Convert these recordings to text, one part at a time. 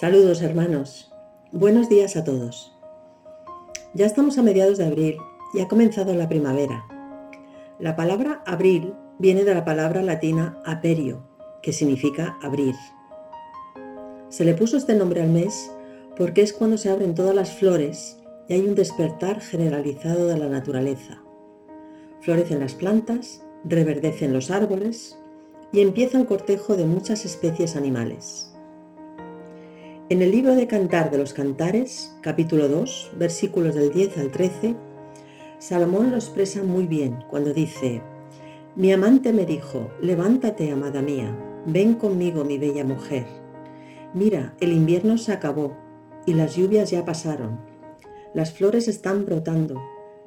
Saludos hermanos, buenos días a todos. Ya estamos a mediados de abril y ha comenzado la primavera. La palabra abril viene de la palabra latina aperio, que significa abrir. Se le puso este nombre al mes porque es cuando se abren todas las flores y hay un despertar generalizado de la naturaleza. Florecen las plantas, reverdecen los árboles y empieza el cortejo de muchas especies animales. En el libro de Cantar de los Cantares, capítulo 2, versículos del 10 al 13, Salomón lo expresa muy bien cuando dice, Mi amante me dijo, levántate, amada mía, ven conmigo, mi bella mujer. Mira, el invierno se acabó y las lluvias ya pasaron. Las flores están brotando.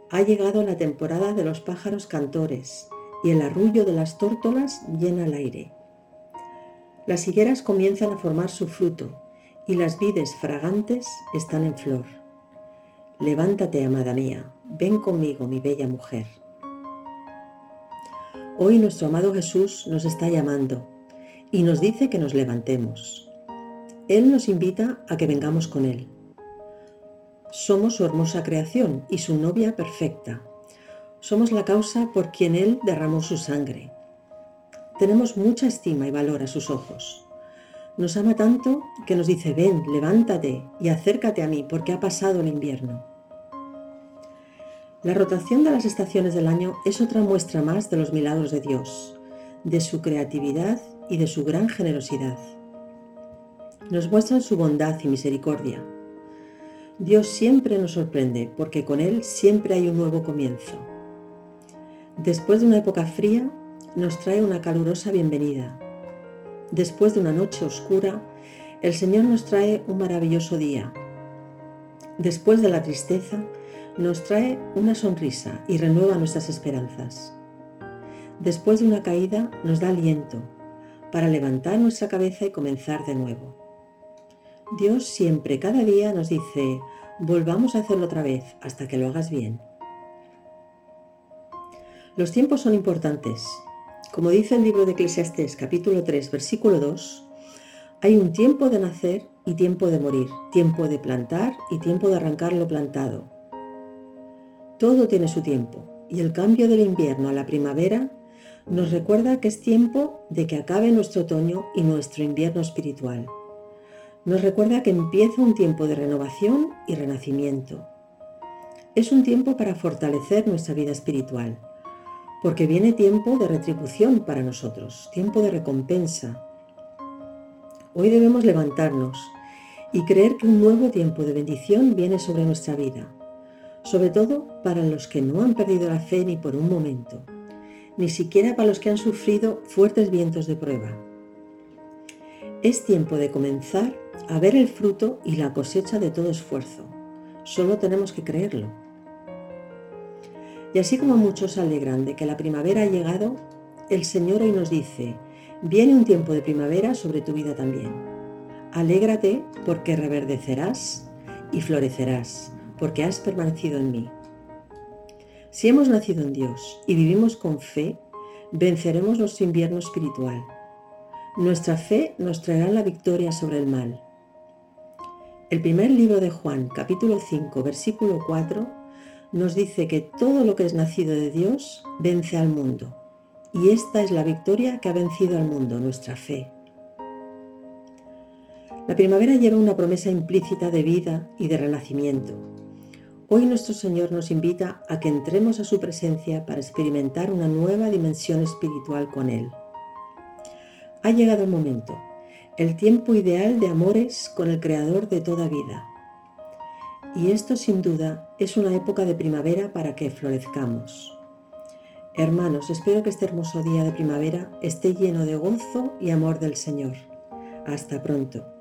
Ha llegado la temporada de los pájaros cantores y el arrullo de las tórtolas llena el aire. Las higueras comienzan a formar su fruto y las vides fragantes están en flor. Levántate, amada mía, ven conmigo, mi bella mujer. Hoy nuestro amado Jesús nos está llamando y nos dice que nos levantemos. Él nos invita a que vengamos con Él. Somos su hermosa creación y su novia perfecta. Somos la causa por quien Él derramó su sangre. Tenemos mucha estima y valor a sus ojos. Nos ama tanto que nos dice, ven, levántate y acércate a mí porque ha pasado el invierno. La rotación de las estaciones del año es otra muestra más de los milagros de Dios, de su creatividad y de su gran generosidad. Nos muestran su bondad y misericordia. Dios siempre nos sorprende porque con Él siempre hay un nuevo comienzo. Después de una época fría, nos trae una calurosa bienvenida Después de una noche oscura, el Señor nos trae un maravilloso día. Después de la tristeza, nos trae una sonrisa y renueva nuestras esperanzas. Después de una caída, nos da aliento para levantar nuestra cabeza y comenzar de nuevo. Dios siempre, cada día, nos dice, volvamos a hacerlo otra vez hasta que lo hagas bien. Los tiempos son importantes como dice el libro de Eclesiastés capítulo 3 versículo 2, hay un tiempo de nacer y tiempo de morir, tiempo de plantar y tiempo de arrancar lo plantado. Todo tiene su tiempo y el cambio del invierno a la primavera nos recuerda que es tiempo de que acabe nuestro otoño y nuestro invierno espiritual. Nos recuerda que empieza un tiempo de renovación y renacimiento. Es un tiempo para fortalecer nuestra vida espiritual porque viene tiempo de retribución para nosotros, tiempo de recompensa. Hoy debemos levantarnos y creer que un nuevo tiempo de bendición viene sobre nuestra vida, sobre todo para los que no han perdido la fe ni por un momento, ni siquiera para los que han sufrido fuertes vientos de prueba. Es tiempo de comenzar a ver el fruto y la cosecha de todo esfuerzo. Solo tenemos que creerlo. Y así como muchos se alegran de que la primavera ha llegado, el Señor hoy nos dice, viene un tiempo de primavera sobre tu vida también. Alégrate porque reverdecerás y florecerás, porque has permanecido en mí. Si hemos nacido en Dios y vivimos con fe, venceremos nuestro invierno espiritual. Nuestra fe nos traerá la victoria sobre el mal. El primer libro de Juan, capítulo 5, versículo 4, nos dice que todo lo que es nacido de Dios vence al mundo. Y esta es la victoria que ha vencido al mundo, nuestra fe. La primavera lleva una promesa implícita de vida y de renacimiento. Hoy nuestro Señor nos invita a que entremos a su presencia para experimentar una nueva dimensión espiritual con Él. Ha llegado el momento, el tiempo ideal de amores con el Creador de toda vida, y esto sin duda es una época de primavera para que florezcamos. Hermanos, espero que este hermoso día de primavera esté lleno de gozo y amor del Señor. Hasta pronto.